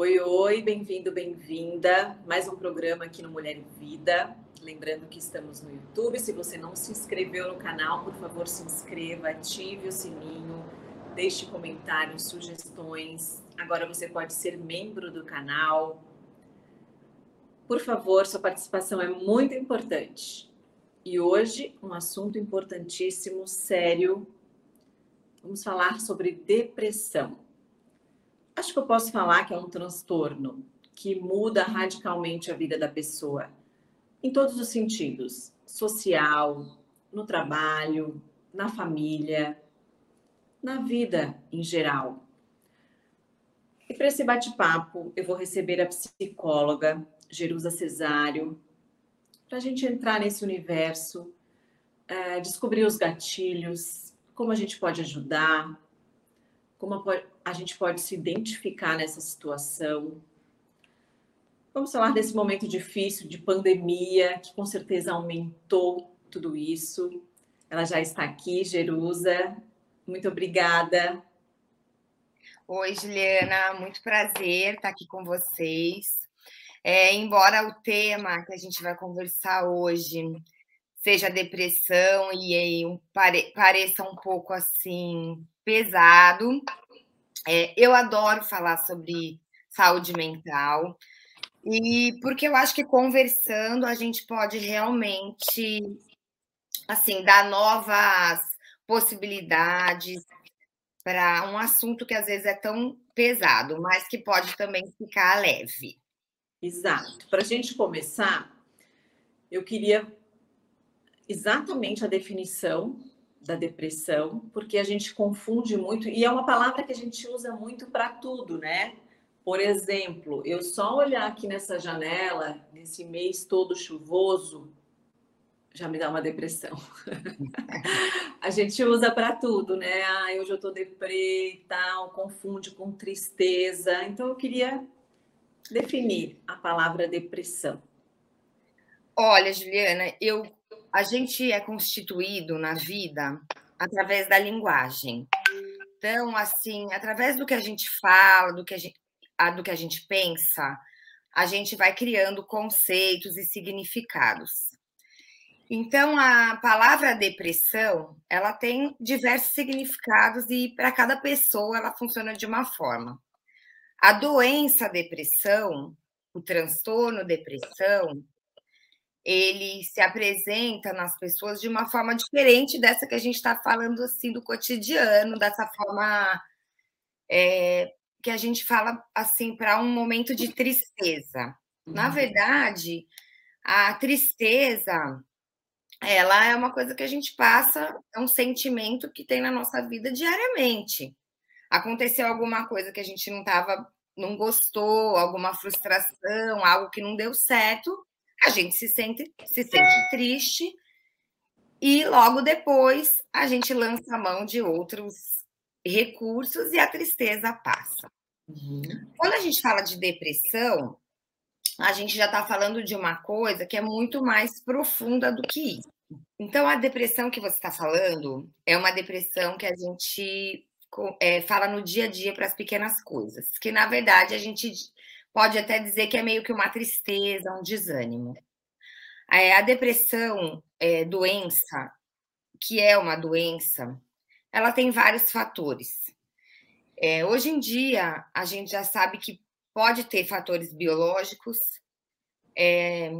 Oi, oi, bem-vindo, bem-vinda. Mais um programa aqui no Mulher Vida. Lembrando que estamos no YouTube. Se você não se inscreveu no canal, por favor, se inscreva, ative o sininho, deixe comentários, sugestões. Agora você pode ser membro do canal. Por favor, sua participação é muito importante. E hoje, um assunto importantíssimo, sério. Vamos falar sobre depressão. Acho que eu posso falar que é um transtorno que muda radicalmente a vida da pessoa, em todos os sentidos: social, no trabalho, na família, na vida em geral. E para esse bate-papo, eu vou receber a psicóloga Jerusa Cesário, para a gente entrar nesse universo, é, descobrir os gatilhos, como a gente pode ajudar, como a gente pode se identificar nessa situação. Vamos falar desse momento difícil de pandemia, que com certeza aumentou tudo isso. Ela já está aqui, Jerusa. Muito obrigada. Oi, Juliana, muito prazer estar aqui com vocês. É, embora o tema que a gente vai conversar hoje seja depressão e, e um, pare, pareça um pouco assim pesado. É, eu adoro falar sobre saúde mental, e porque eu acho que conversando a gente pode realmente assim dar novas possibilidades para um assunto que às vezes é tão pesado, mas que pode também ficar leve. Exato. Para a gente começar, eu queria exatamente a definição da depressão, porque a gente confunde muito, e é uma palavra que a gente usa muito para tudo, né? Por exemplo, eu só olhar aqui nessa janela, nesse mês todo chuvoso, já me dá uma depressão. a gente usa para tudo, né? Ah, hoje eu tô deprê e tal, confunde com tristeza. Então eu queria definir a palavra depressão. Olha, Juliana, eu a gente é constituído na vida através da linguagem. Então, assim, através do que a gente fala, do que a gente, do que a gente pensa, a gente vai criando conceitos e significados. Então, a palavra depressão, ela tem diversos significados e para cada pessoa ela funciona de uma forma. A doença depressão, o transtorno depressão, ele se apresenta nas pessoas de uma forma diferente dessa que a gente está falando assim do cotidiano, dessa forma é, que a gente fala assim para um momento de tristeza. Na uhum. verdade, a tristeza ela é uma coisa que a gente passa, é um sentimento que tem na nossa vida diariamente. Aconteceu alguma coisa que a gente não estava, não gostou, alguma frustração, algo que não deu certo, a gente se sente, se sente triste e logo depois a gente lança a mão de outros recursos e a tristeza passa. Uhum. Quando a gente fala de depressão, a gente já está falando de uma coisa que é muito mais profunda do que isso. Então, a depressão que você está falando é uma depressão que a gente é, fala no dia a dia para as pequenas coisas, que na verdade a gente pode até dizer que é meio que uma tristeza, um desânimo. É, a depressão, é, doença, que é uma doença, ela tem vários fatores. É, hoje em dia, a gente já sabe que pode ter fatores biológicos, é,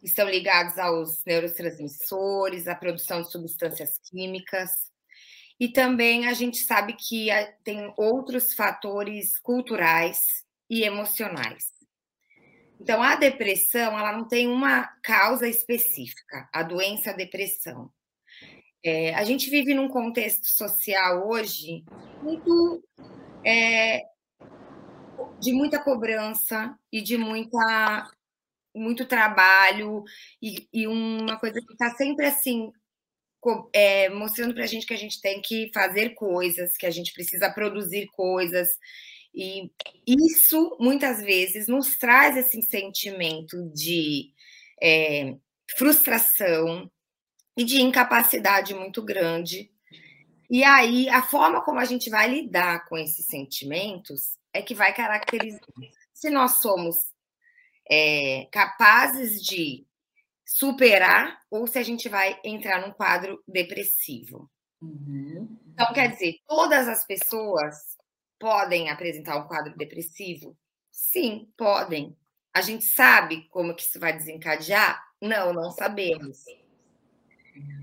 que estão ligados aos neurotransmissores, à produção de substâncias químicas, e também a gente sabe que tem outros fatores culturais e emocionais. Então, a depressão, ela não tem uma causa específica, a doença a depressão. É, a gente vive num contexto social hoje muito é, de muita cobrança e de muita muito trabalho e, e uma coisa que está sempre assim é, mostrando para a gente que a gente tem que fazer coisas, que a gente precisa produzir coisas e isso, muitas vezes, nos traz esse sentimento de é, frustração e de incapacidade muito grande. E aí, a forma como a gente vai lidar com esses sentimentos é que vai caracterizar. se nós somos é, capazes de superar ou se a gente vai entrar num quadro depressivo. Uhum. Então, quer dizer, todas as pessoas podem apresentar um quadro depressivo? Sim, podem. A gente sabe como que isso vai desencadear? Não, não sabemos.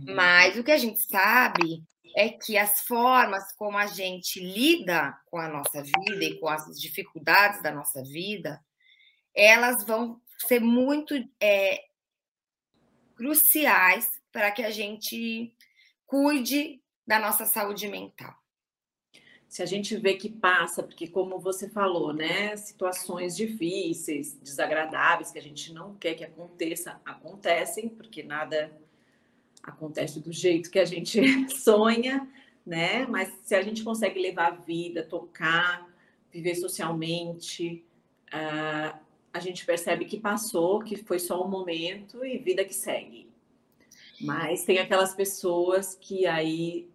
Mas o que a gente sabe é que as formas como a gente lida com a nossa vida e com as dificuldades da nossa vida, elas vão ser muito é, cruciais para que a gente cuide da nossa saúde mental. Se a gente vê que passa, porque como você falou, né, situações difíceis, desagradáveis que a gente não quer que aconteça, acontecem, porque nada acontece do jeito que a gente sonha, né? Mas se a gente consegue levar a vida, tocar, viver socialmente, uh, a gente percebe que passou, que foi só um momento e vida que segue. Mas tem aquelas pessoas que aí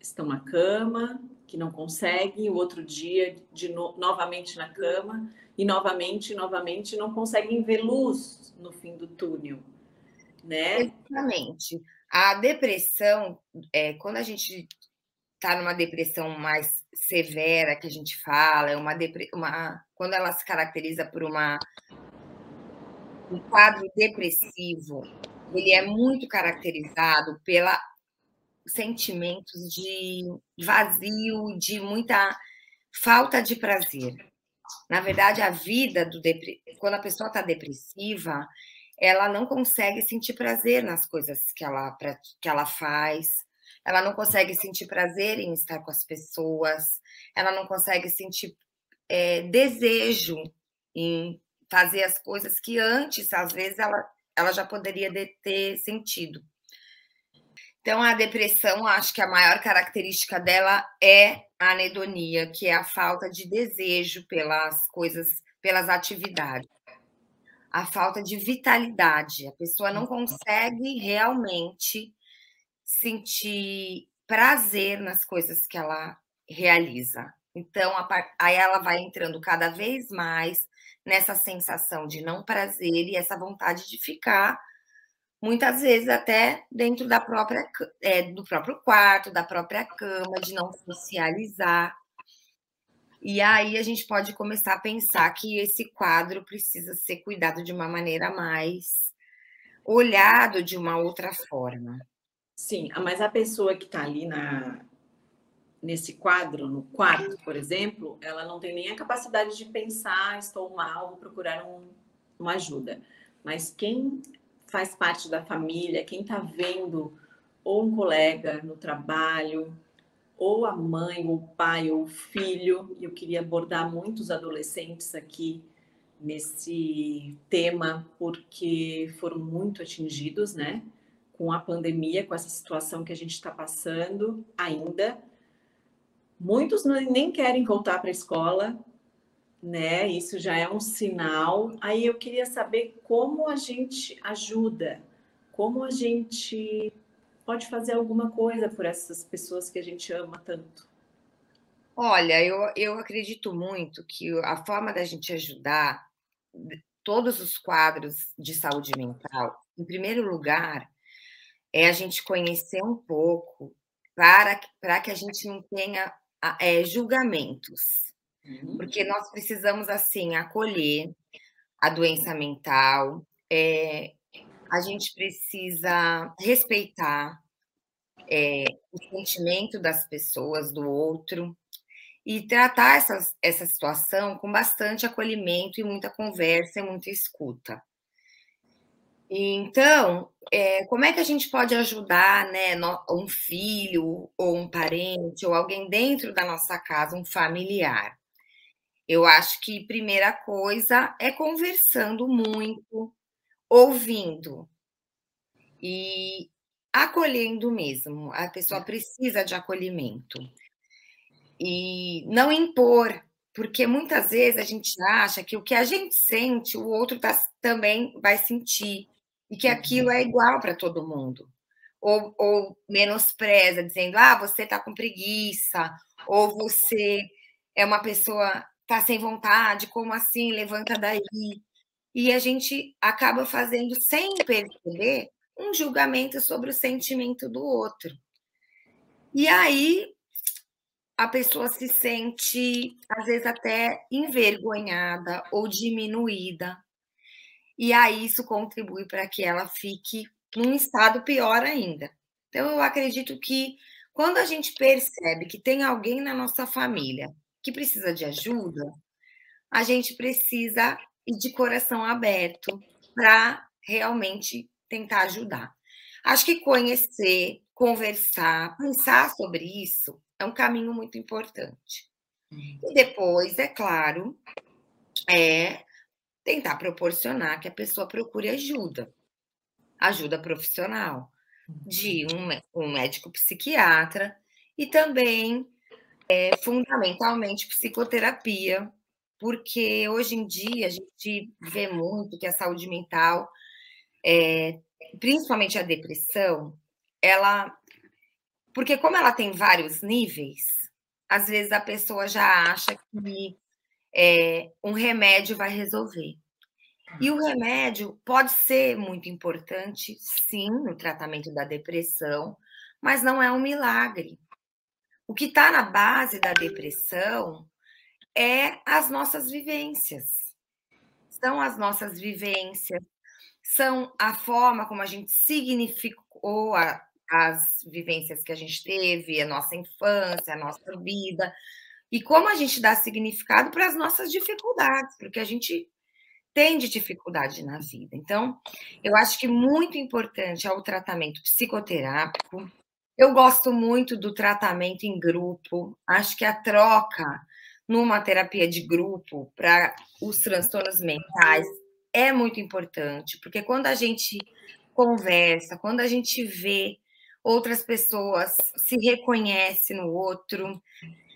estão na cama, que não conseguem, o outro dia de no novamente na cama e novamente, novamente não conseguem ver luz no fim do túnel, né? Exatamente. A depressão, é, quando a gente está numa depressão mais severa, que a gente fala, é uma, uma quando ela se caracteriza por uma um quadro depressivo, ele é muito caracterizado pela sentimentos de vazio, de muita falta de prazer. Na verdade, a vida do depre... quando a pessoa está depressiva, ela não consegue sentir prazer nas coisas que ela, que ela faz, ela não consegue sentir prazer em estar com as pessoas, ela não consegue sentir é, desejo em fazer as coisas que antes, às vezes, ela, ela já poderia ter sentido. Então, a depressão, acho que a maior característica dela é a anedonia, que é a falta de desejo pelas coisas, pelas atividades a falta de vitalidade. A pessoa não uhum. consegue realmente sentir prazer nas coisas que ela realiza. Então, aí ela vai entrando cada vez mais nessa sensação de não prazer e essa vontade de ficar, muitas vezes até dentro da própria, é, do próprio quarto, da própria cama, de não socializar. E aí a gente pode começar a pensar que esse quadro precisa ser cuidado de uma maneira mais olhado de uma outra forma. Sim, mas a pessoa que está ali na, nesse quadro, no quarto, por exemplo, ela não tem nem a capacidade de pensar, estou mal, vou procurar um, uma ajuda. Mas quem faz parte da família, quem está vendo ou um colega no trabalho, ou a mãe, ou o pai, ou o filho. Eu queria abordar muitos adolescentes aqui nesse tema, porque foram muito atingidos, né? Com a pandemia, com essa situação que a gente está passando ainda. Muitos nem querem voltar para a escola, né? Isso já é um sinal. Aí eu queria saber como a gente ajuda, como a gente pode fazer alguma coisa por essas pessoas que a gente ama tanto? Olha, eu, eu acredito muito que a forma da gente ajudar todos os quadros de saúde mental, em primeiro lugar, é a gente conhecer um pouco para, para que a gente não tenha é, julgamentos. Uhum. Porque nós precisamos, assim, acolher a doença mental, é, a gente precisa respeitar é, o sentimento das pessoas, do outro, e tratar essa, essa situação com bastante acolhimento e muita conversa e muita escuta. Então, é, como é que a gente pode ajudar né, um filho, ou um parente, ou alguém dentro da nossa casa, um familiar? Eu acho que primeira coisa é conversando muito, ouvindo e acolhendo mesmo. A pessoa precisa de acolhimento. E não impor, porque muitas vezes a gente acha que o que a gente sente, o outro tá, também vai sentir, e que aquilo é igual para todo mundo. Ou, ou menospreza, dizendo, ah, você está com preguiça, ou você é uma pessoa tá sem vontade, como assim? Levanta daí. E a gente acaba fazendo, sem perceber, um julgamento sobre o sentimento do outro. E aí a pessoa se sente, às vezes, até envergonhada ou diminuída. E aí isso contribui para que ela fique num estado pior ainda. Então, eu acredito que quando a gente percebe que tem alguém na nossa família que precisa de ajuda, a gente precisa ir de coração aberto para realmente tentar ajudar. Acho que conhecer, conversar, pensar sobre isso é um caminho muito importante. Uhum. E depois, é claro, é tentar proporcionar que a pessoa procure ajuda, ajuda profissional, de um, um médico psiquiatra e também, é, fundamentalmente, psicoterapia, porque hoje em dia a gente vê muito que a saúde mental, é, principalmente a depressão, ela. Porque, como ela tem vários níveis, às vezes a pessoa já acha que é, um remédio vai resolver. E o remédio pode ser muito importante, sim, no tratamento da depressão, mas não é um milagre. O que está na base da depressão é as nossas vivências. São as nossas vivências, são a forma como a gente significou a, as vivências que a gente teve, a nossa infância, a nossa vida, e como a gente dá significado para as nossas dificuldades, porque a gente tem de dificuldade na vida. Então, eu acho que muito importante é o tratamento psicoterápico. Eu gosto muito do tratamento em grupo, acho que a troca numa terapia de grupo para os transtornos mentais é muito importante, porque quando a gente conversa, quando a gente vê outras pessoas, se reconhece no outro,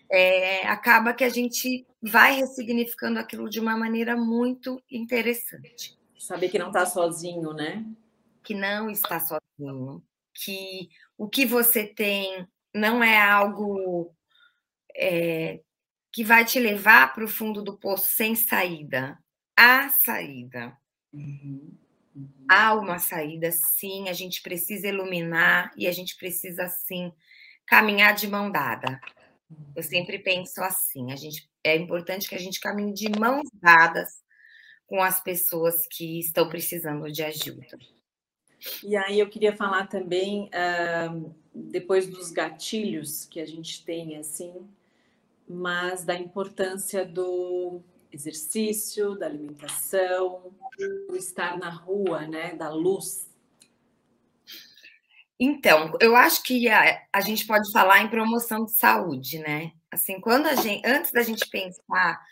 é, acaba que a gente vai ressignificando aquilo de uma maneira muito interessante. Saber que não está sozinho, né? Que não está sozinho, que o que você tem não é algo é, que vai te levar para o fundo do poço sem saída. Há saída. Uhum, uhum. Há uma saída, sim. A gente precisa iluminar e a gente precisa, sim, caminhar de mão dada. Eu sempre penso assim, a gente é importante que a gente caminhe de mãos dadas com as pessoas que estão precisando de ajuda. E aí eu queria falar também, uh, depois dos gatilhos que a gente tem, assim, mas da importância do exercício, da alimentação, do estar na rua, né, da luz, então, eu acho que a, a gente pode falar em promoção de saúde, né? Assim, quando a gente, antes da gente pensar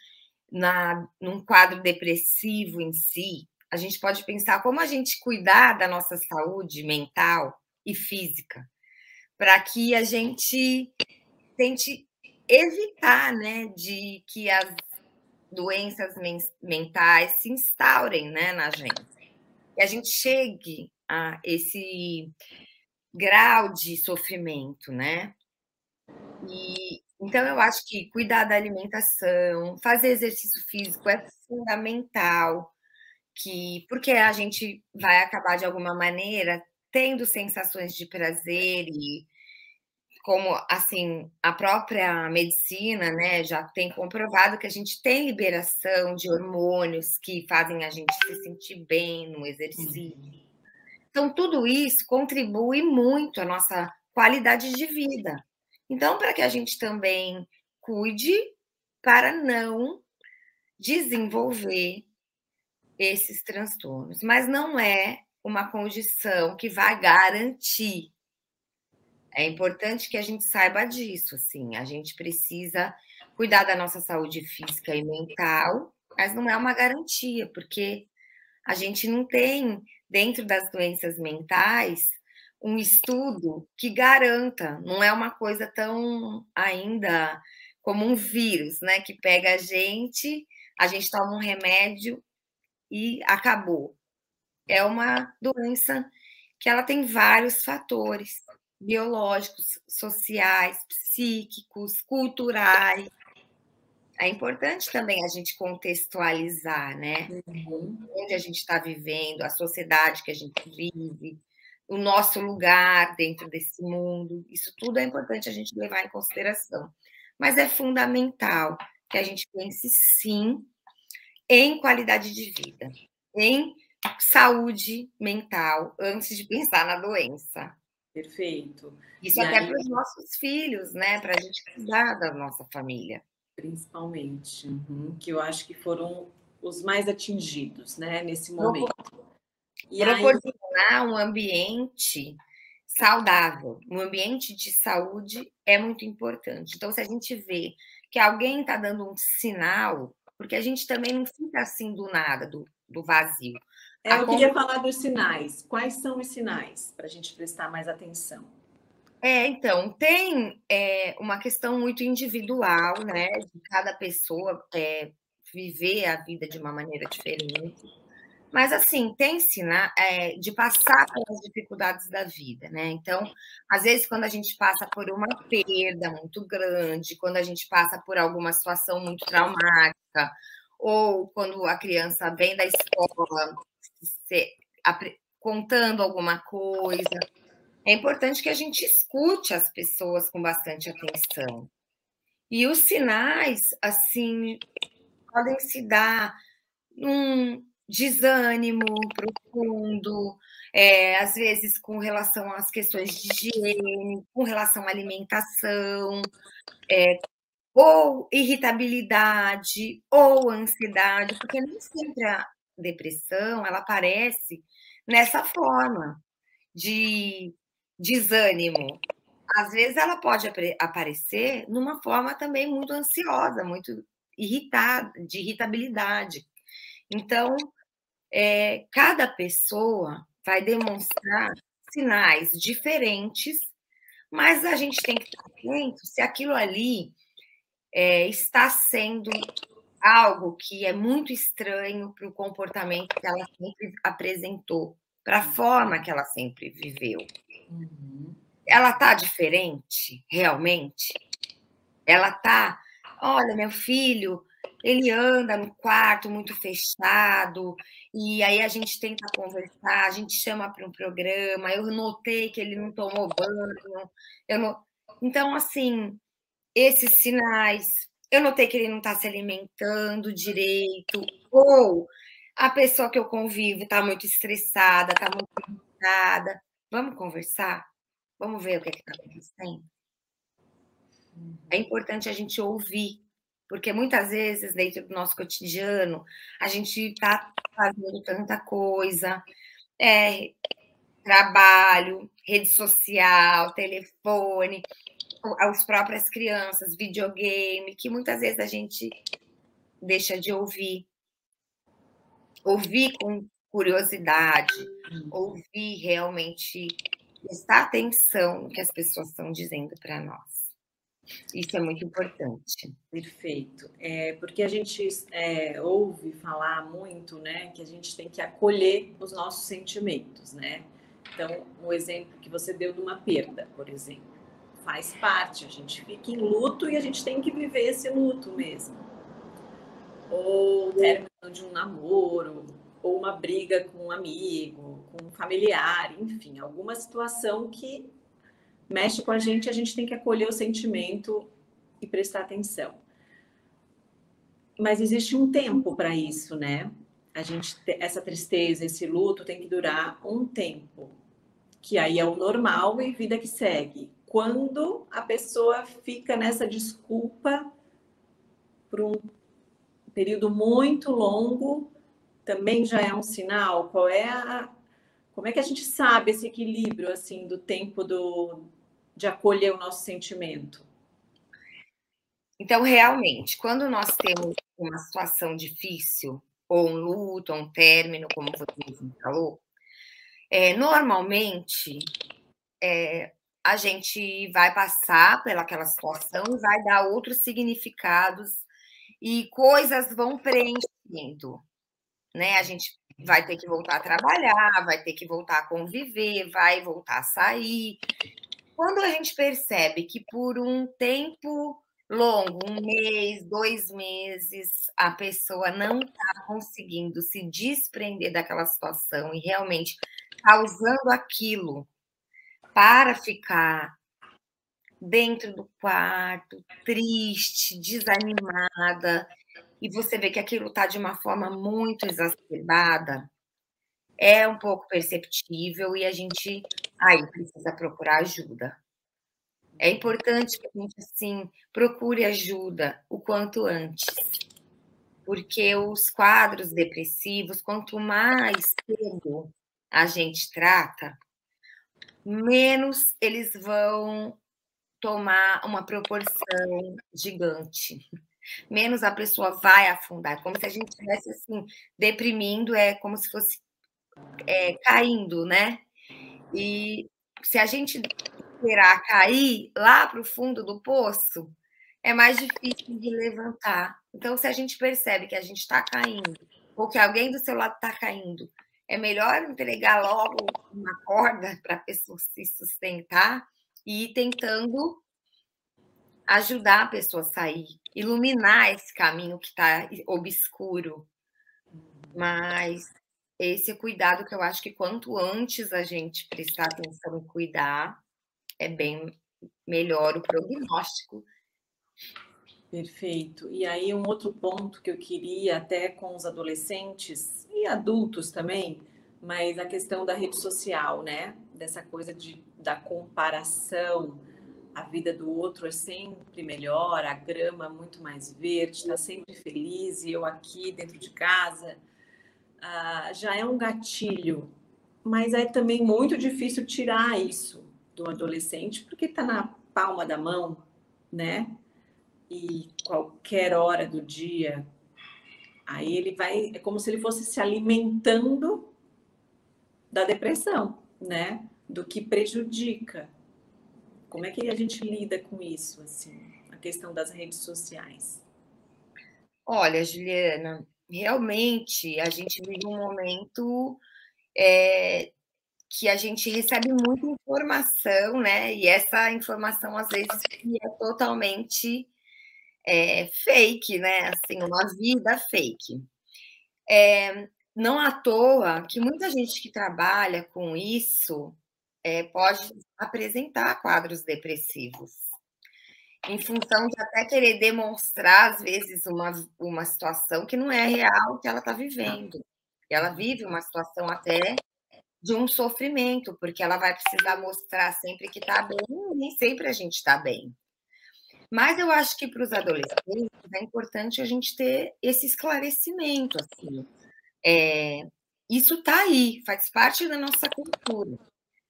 na, num quadro depressivo em si, a gente pode pensar como a gente cuidar da nossa saúde mental e física, para que a gente tente evitar, né, de que as doenças mentais se instaurem, né, na gente. Que a gente chegue a esse grau de sofrimento, né? E então eu acho que cuidar da alimentação, fazer exercício físico é fundamental, que porque a gente vai acabar de alguma maneira tendo sensações de prazer e como assim a própria medicina, né, já tem comprovado que a gente tem liberação de hormônios que fazem a gente se sentir bem no exercício. Uhum. Então, tudo isso contribui muito à nossa qualidade de vida. Então, para que a gente também cuide para não desenvolver esses transtornos, mas não é uma condição que vai garantir. É importante que a gente saiba disso, assim, a gente precisa cuidar da nossa saúde física e mental, mas não é uma garantia, porque a gente não tem dentro das doenças mentais, um estudo que garanta, não é uma coisa tão ainda como um vírus, né, que pega a gente, a gente toma um remédio e acabou. É uma doença que ela tem vários fatores biológicos, sociais, psíquicos, culturais. é importante também a gente contextualizar, né? Uhum. Onde a gente está vivendo, a sociedade que a gente vive, o nosso lugar dentro desse mundo. Isso tudo é importante a gente levar em consideração. Mas é fundamental que a gente pense, sim, em qualidade de vida, em saúde mental, antes de pensar na doença. Perfeito. Isso e até aí... para os nossos filhos, né? Para a gente cuidar da nossa família principalmente, uhum, que eu acho que foram os mais atingidos, né, nesse momento. E proporcionar aí... um ambiente saudável, um ambiente de saúde é muito importante. Então, se a gente vê que alguém está dando um sinal, porque a gente também não fica assim do nada, do, do vazio. É, eu queria falar dos sinais. Quais são os sinais para a gente prestar mais atenção? É, então, tem é, uma questão muito individual, né? De cada pessoa é, viver a vida de uma maneira diferente. Mas, assim, tem ensinar é, de passar pelas dificuldades da vida, né? Então, às vezes, quando a gente passa por uma perda muito grande, quando a gente passa por alguma situação muito traumática, ou quando a criança vem da escola se, contando alguma coisa, é importante que a gente escute as pessoas com bastante atenção. E os sinais, assim, podem se dar num desânimo profundo, é, às vezes com relação às questões de higiene, com relação à alimentação, é, ou irritabilidade, ou ansiedade, porque nem sempre a depressão ela aparece nessa forma de desânimo. Às vezes ela pode aparecer numa forma também muito ansiosa, muito irritada, de irritabilidade. Então, é, cada pessoa vai demonstrar sinais diferentes, mas a gente tem que estar atento se aquilo ali é, está sendo algo que é muito estranho para o comportamento que ela sempre apresentou, para a forma que ela sempre viveu. Uhum. Ela tá diferente, realmente? Ela tá, olha, meu filho, ele anda no quarto muito fechado, e aí a gente tenta conversar, a gente chama para um programa, eu notei que ele não tomou banho, eu não... Então, assim, esses sinais, eu notei que ele não está se alimentando direito, ou a pessoa que eu convivo está muito estressada, está muito irritada. Vamos conversar? Vamos ver o que é está acontecendo? É importante a gente ouvir, porque muitas vezes, dentro do nosso cotidiano, a gente está fazendo tanta coisa, é, trabalho, rede social, telefone, as próprias crianças, videogame, que muitas vezes a gente deixa de ouvir. Ouvir com curiosidade, ouvir realmente, prestar atenção no que as pessoas estão dizendo para nós. Isso é muito importante. Perfeito. É, porque a gente é, ouve falar muito, né, que a gente tem que acolher os nossos sentimentos, né? Então, um exemplo que você deu de uma perda, por exemplo, faz parte. A gente fica em luto e a gente tem que viver esse luto mesmo. Ou término de um namoro, ou uma briga com um amigo, com um familiar, enfim, alguma situação que mexe com a gente, a gente tem que acolher o sentimento e prestar atenção. Mas existe um tempo para isso, né? A gente essa tristeza, esse luto tem que durar um tempo, que aí é o normal e vida que segue. Quando a pessoa fica nessa desculpa por um período muito longo, também já é um sinal? Qual é a, como é que a gente sabe esse equilíbrio assim do tempo do, de acolher o nosso sentimento? Então, realmente, quando nós temos uma situação difícil, ou um luto, ou um término, como você falou, é, normalmente é, a gente vai passar pelaquela situação e vai dar outros significados e coisas vão preenchendo né? A gente vai ter que voltar a trabalhar, vai ter que voltar a conviver, vai voltar a sair. Quando a gente percebe que por um tempo longo, um mês, dois meses, a pessoa não está conseguindo se desprender daquela situação e realmente está usando aquilo para ficar dentro do quarto, triste, desanimada, e você vê que aquilo está de uma forma muito exacerbada, é um pouco perceptível e a gente aí precisa procurar ajuda. É importante que a gente assim procure ajuda o quanto antes, porque os quadros depressivos, quanto mais cedo a gente trata, menos eles vão tomar uma proporção gigante. Menos a pessoa vai afundar, como se a gente estivesse assim, deprimindo, é como se fosse é, caindo, né? E se a gente esperar cair lá para o fundo do poço, é mais difícil de levantar. Então, se a gente percebe que a gente está caindo, ou que alguém do seu lado está caindo, é melhor entregar logo uma corda para a pessoa se sustentar e ir tentando ajudar a pessoa a sair, iluminar esse caminho que está obscuro. Mas esse é cuidado que eu acho que quanto antes a gente prestar atenção e cuidar, é bem melhor o prognóstico. Perfeito. E aí, um outro ponto que eu queria, até com os adolescentes e adultos também, mas a questão da rede social, né? Dessa coisa de, da comparação. A vida do outro é sempre melhor, a grama muito mais verde, está sempre feliz e eu aqui dentro de casa. Ah, já é um gatilho, mas é também muito difícil tirar isso do adolescente, porque está na palma da mão, né? E qualquer hora do dia, aí ele vai, é como se ele fosse se alimentando da depressão, né? Do que prejudica. Como é que a gente lida com isso, assim, a questão das redes sociais? Olha, Juliana, realmente a gente vive um momento é, que a gente recebe muita informação, né? E essa informação, às vezes, é totalmente é, fake, né? Assim, uma vida fake. É, não à toa que muita gente que trabalha com isso é, pode apresentar quadros depressivos, em função de até querer demonstrar, às vezes, uma, uma situação que não é real que ela está vivendo. Ela vive uma situação até de um sofrimento, porque ela vai precisar mostrar sempre que está bem, nem sempre a gente está bem. Mas eu acho que para os adolescentes é importante a gente ter esse esclarecimento, assim. É, isso está aí, faz parte da nossa cultura.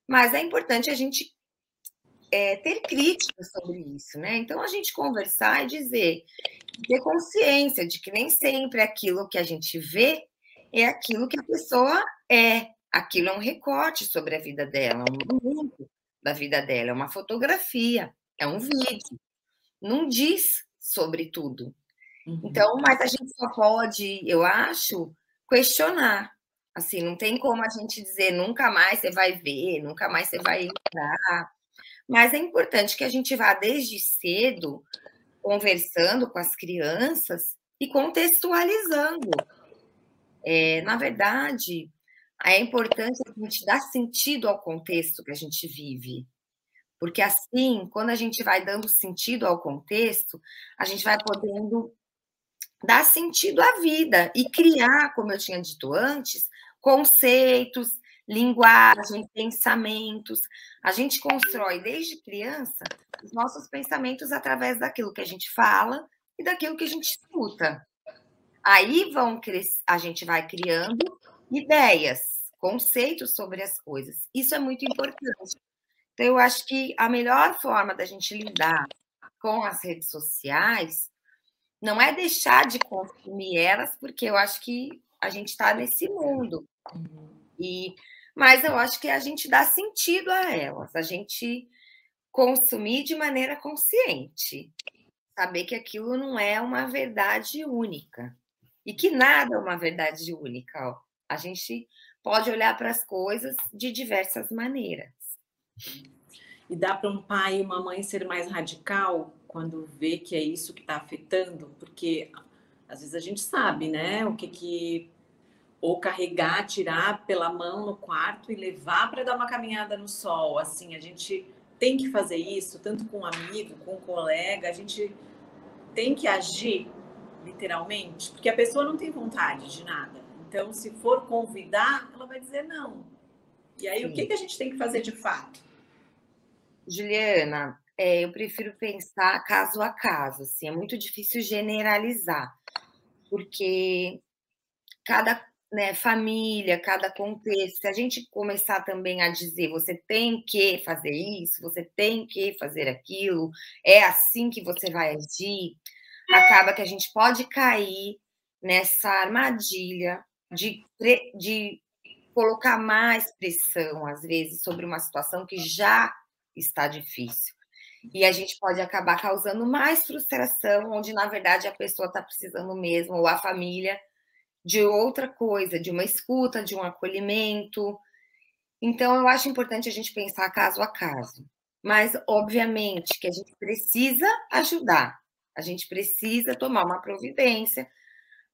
Mas é importante a gente é, ter crítica sobre isso, né? Então a gente conversar e dizer, ter consciência de que nem sempre aquilo que a gente vê é aquilo que a pessoa é aquilo é um recorte sobre a vida dela, um momento da vida dela, é uma fotografia, é um vídeo. Não diz sobre tudo. Uhum. Então, mas a gente só pode, eu acho, questionar. Assim, não tem como a gente dizer nunca mais você vai ver, nunca mais você vai entrar. Mas é importante que a gente vá desde cedo conversando com as crianças e contextualizando. É, na verdade, é importante a gente dar sentido ao contexto que a gente vive. Porque assim, quando a gente vai dando sentido ao contexto, a gente vai podendo dar sentido à vida e criar, como eu tinha dito antes, conceitos, linguagem, pensamentos. A gente constrói desde criança os nossos pensamentos através daquilo que a gente fala e daquilo que a gente escuta. Aí vão a gente vai criando ideias, conceitos sobre as coisas. Isso é muito importante. Então, eu acho que a melhor forma da gente lidar com as redes sociais não é deixar de consumir elas, porque eu acho que a gente está nesse mundo. E, mas eu acho que a gente dá sentido a elas, a gente consumir de maneira consciente, saber que aquilo não é uma verdade única e que nada é uma verdade única. Ó a gente pode olhar para as coisas de diversas maneiras. E dá para um pai e uma mãe ser mais radical quando vê que é isso que está afetando, porque às vezes a gente sabe, né, o que que ou carregar, tirar pela mão no quarto e levar para dar uma caminhada no sol, assim, a gente tem que fazer isso, tanto com um amigo, com um colega, a gente tem que agir literalmente, porque a pessoa não tem vontade de nada. Então, se for convidar, ela vai dizer não. E aí, Sim. o que, que a gente tem que fazer de fato? Juliana, é, eu prefiro pensar caso a caso. Assim, é muito difícil generalizar, porque cada né, família, cada contexto, se a gente começar também a dizer você tem que fazer isso, você tem que fazer aquilo, é assim que você vai agir, acaba que a gente pode cair nessa armadilha de, de colocar mais pressão, às vezes, sobre uma situação que já está difícil. E a gente pode acabar causando mais frustração, onde, na verdade, a pessoa está precisando mesmo, ou a família, de outra coisa, de uma escuta, de um acolhimento. Então, eu acho importante a gente pensar caso a caso. Mas, obviamente, que a gente precisa ajudar, a gente precisa tomar uma providência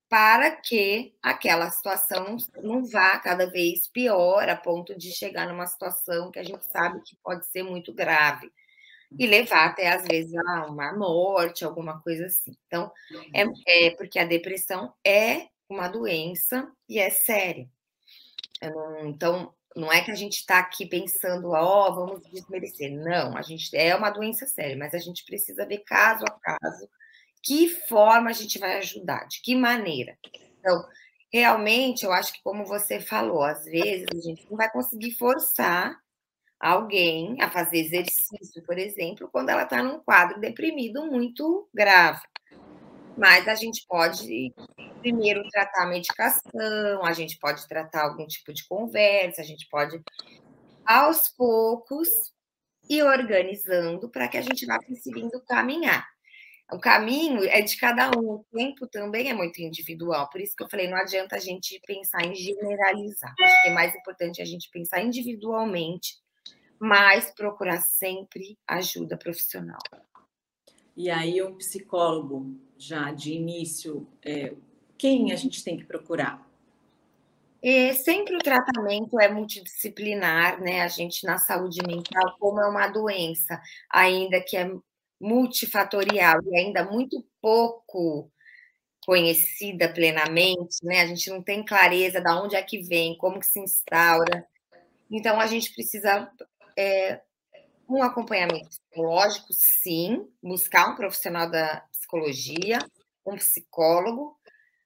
para que aquela situação não vá cada vez pior, a ponto de chegar numa situação que a gente sabe que pode ser muito grave e levar até às vezes a uma morte, alguma coisa assim. Então, é, é porque a depressão é uma doença e é séria. Não, então, não é que a gente está aqui pensando, ó, oh, vamos desmerecer. Não, a gente é uma doença séria, mas a gente precisa ver caso a caso que forma a gente vai ajudar, de que maneira. Então, realmente, eu acho que, como você falou, às vezes a gente não vai conseguir forçar alguém a fazer exercício, por exemplo, quando ela está num quadro deprimido muito grave. Mas a gente pode primeiro tratar a medicação, a gente pode tratar algum tipo de conversa, a gente pode, aos poucos, ir organizando para que a gente vá conseguindo caminhar. O caminho é de cada um, o tempo também é muito individual. Por isso que eu falei, não adianta a gente pensar em generalizar. Acho que é mais importante a gente pensar individualmente, mas procurar sempre ajuda profissional. E aí, um psicólogo, já de início, é, quem a gente tem que procurar? E sempre o tratamento é multidisciplinar, né? A gente na saúde mental, como é uma doença, ainda que é multifatorial e ainda muito pouco conhecida plenamente, né? A gente não tem clareza de onde é que vem, como que se instaura. Então a gente precisa é, um acompanhamento psicológico, sim, buscar um profissional da psicologia, um psicólogo,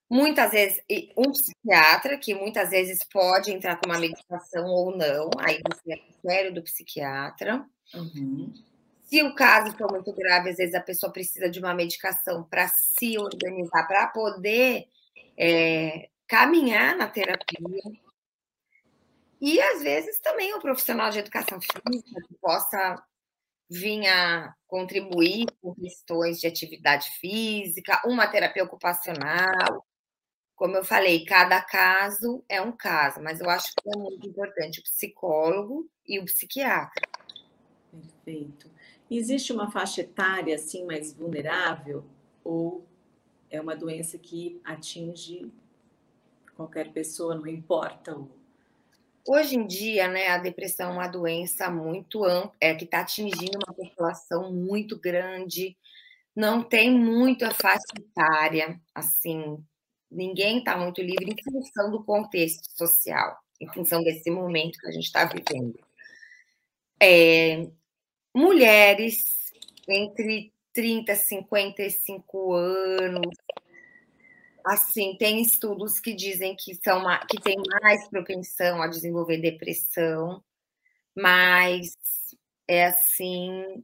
muitas vezes um psiquiatra, que muitas vezes pode entrar com uma medicação ou não, aí você é critério do psiquiatra. Uhum. Se o caso for muito grave, às vezes a pessoa precisa de uma medicação para se organizar, para poder é, caminhar na terapia. E às vezes também o profissional de educação física que possa vir a contribuir com questões de atividade física, uma terapia ocupacional. Como eu falei, cada caso é um caso, mas eu acho que é muito importante o psicólogo e o psiquiatra. Perfeito. Existe uma faixa etária assim mais vulnerável ou é uma doença que atinge qualquer pessoa, não importa Hoje em dia, né, a depressão é uma doença muito ampla, é, que está atingindo uma população muito grande, não tem muito a etária, assim, ninguém está muito livre em função do contexto social, em função desse momento que a gente está vivendo. É, mulheres entre 30 e 55 anos. Assim, tem estudos que dizem que são que tem mais propensão a desenvolver depressão, mas é assim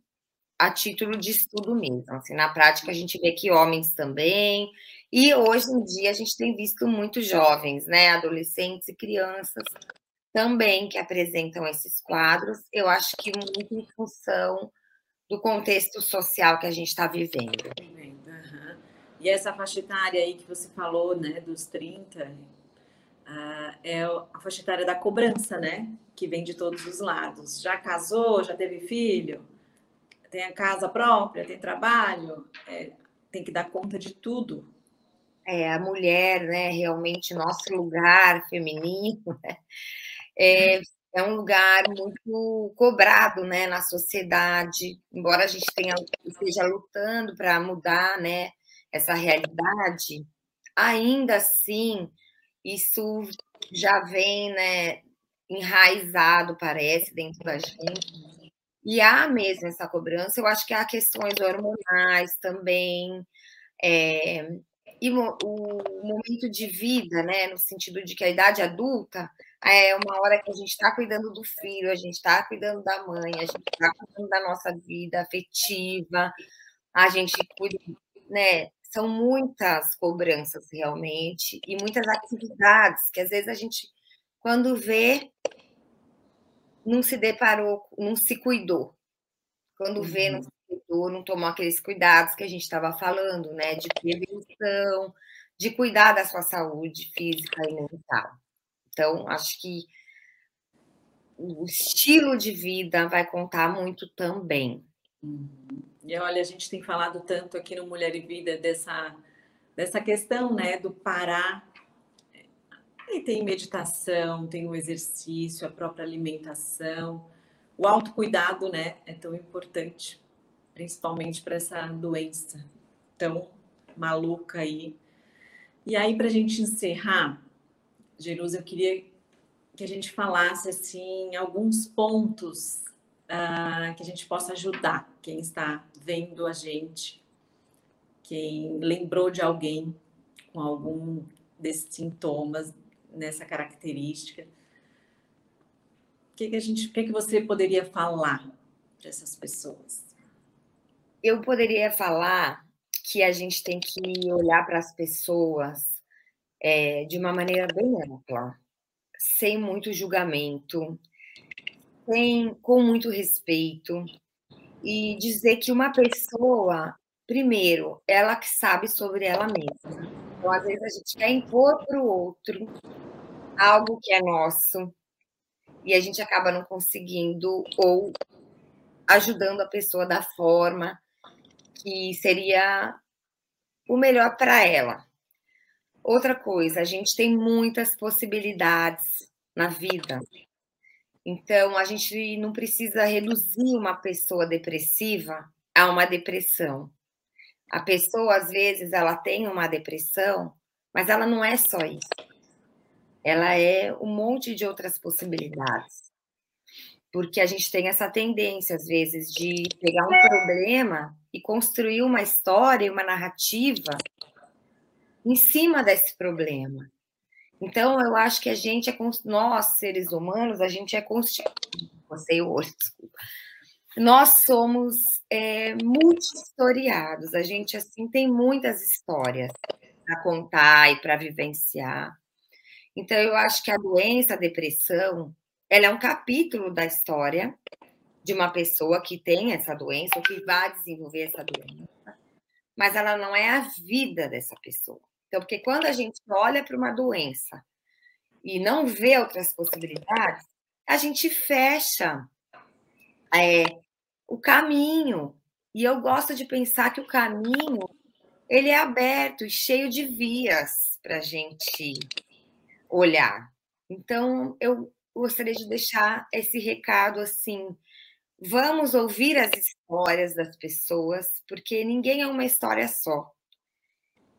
a título de estudo mesmo. Assim, na prática a gente vê que homens também, e hoje em dia a gente tem visto muitos jovens, né, adolescentes e crianças também que apresentam esses quadros, eu acho que muito em função do contexto social que a gente está vivendo. E essa faixa etária aí que você falou, né, dos 30, uh, é a faixa etária da cobrança, né, que vem de todos os lados. Já casou, já teve filho? tem a casa própria, tem trabalho, é, tem que dar conta de tudo. É, a mulher, né, realmente, nosso lugar feminino, né, é, é um lugar muito cobrado, né, na sociedade, embora a gente tenha, esteja lutando para mudar, né, essa realidade, ainda assim, isso já vem, né, enraizado, parece, dentro da gente. E há mesmo essa cobrança, eu acho que há questões hormonais também, é, e o, o, momento de vida, né, no sentido de que a idade adulta é uma hora que a gente está cuidando do filho, a gente está cuidando da mãe, a gente está cuidando da nossa vida afetiva, a gente cuida, né, são muitas cobranças realmente e muitas atividades que às vezes a gente, quando vê, não se deparou, não se cuidou. Quando vê, não uhum. se cuidou, não tomou aqueles cuidados que a gente estava falando, né? De prevenção, de cuidar da sua saúde física e mental. Então, acho que o estilo de vida vai contar muito também. Uhum. E olha, a gente tem falado tanto aqui no Mulher e Vida dessa, dessa questão, né, do parar. E tem meditação, tem o exercício, a própria alimentação, o autocuidado, né, é tão importante, principalmente para essa doença tão maluca aí. E aí, para a gente encerrar, Jerusa, eu queria que a gente falasse assim alguns pontos uh, que a gente possa ajudar quem está vendo a gente, quem lembrou de alguém com algum desses sintomas, nessa característica. O que, que a gente, o que, que você poderia falar para essas pessoas? Eu poderia falar que a gente tem que olhar para as pessoas é, de uma maneira bem ampla, sem muito julgamento, sem, com muito respeito e dizer que uma pessoa, primeiro, ela que sabe sobre ela mesma. Então, às vezes, a gente quer impor para o outro algo que é nosso e a gente acaba não conseguindo ou ajudando a pessoa da forma que seria o melhor para ela. Outra coisa, a gente tem muitas possibilidades na vida. Então, a gente não precisa reduzir uma pessoa depressiva a uma depressão. A pessoa, às vezes, ela tem uma depressão, mas ela não é só isso. Ela é um monte de outras possibilidades. Porque a gente tem essa tendência, às vezes, de pegar um problema e construir uma história, uma narrativa em cima desse problema. Então, eu acho que a gente é, nós, seres humanos, a gente é constituído, você hoje, desculpa. Nós somos é, multi-historiados, a gente, assim, tem muitas histórias para contar e para vivenciar. Então, eu acho que a doença, a depressão, ela é um capítulo da história de uma pessoa que tem essa doença ou que vai desenvolver essa doença, mas ela não é a vida dessa pessoa. Então, porque quando a gente olha para uma doença e não vê outras possibilidades, a gente fecha é, o caminho. E eu gosto de pensar que o caminho ele é aberto e cheio de vias para a gente olhar. Então, eu gostaria de deixar esse recado assim. Vamos ouvir as histórias das pessoas, porque ninguém é uma história só.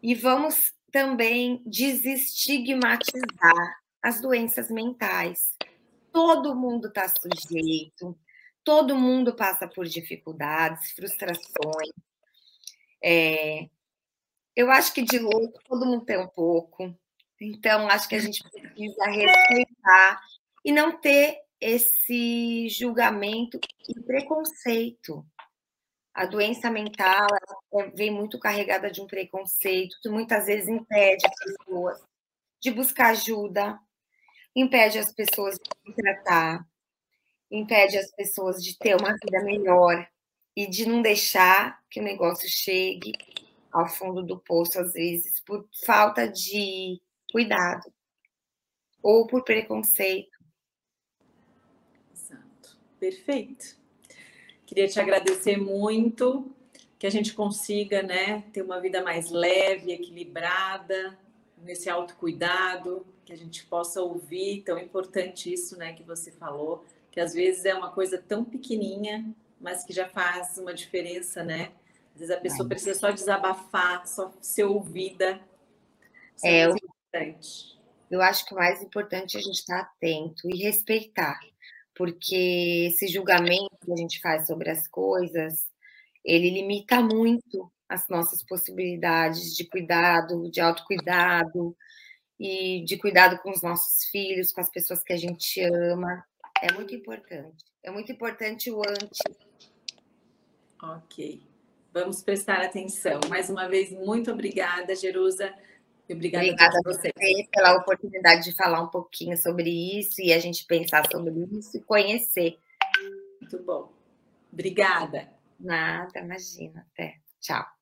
E vamos também desestigmatizar as doenças mentais. Todo mundo está sujeito, todo mundo passa por dificuldades, frustrações. É, eu acho que de louco todo mundo tem um pouco. Então, acho que a gente precisa respeitar e não ter esse julgamento e preconceito a doença mental ela vem muito carregada de um preconceito, que muitas vezes impede as pessoas de buscar ajuda, impede as pessoas de se tratar, impede as pessoas de ter uma vida melhor e de não deixar que o negócio chegue ao fundo do poço, às vezes, por falta de cuidado ou por preconceito. Exato. Perfeito. Queria te agradecer muito, que a gente consiga, né, ter uma vida mais leve, equilibrada, nesse autocuidado, que a gente possa ouvir, tão importante isso, né, que você falou, que às vezes é uma coisa tão pequenininha, mas que já faz uma diferença, né? Às vezes a pessoa é. precisa só desabafar, só ser ouvida. Isso é, é muito importante. Eu acho que o mais importante é a gente estar atento e respeitar, porque esse julgamento que a gente faz sobre as coisas, ele limita muito as nossas possibilidades de cuidado, de autocuidado e de cuidado com os nossos filhos, com as pessoas que a gente ama. É muito importante. É muito importante o antes. Ok. Vamos prestar atenção. Mais uma vez, muito obrigada, Jerusa. Obrigada, obrigada a você pela oportunidade de falar um pouquinho sobre isso e a gente pensar sobre isso e conhecer. Muito bom. Obrigada. Nada, imagina. Até. Tchau.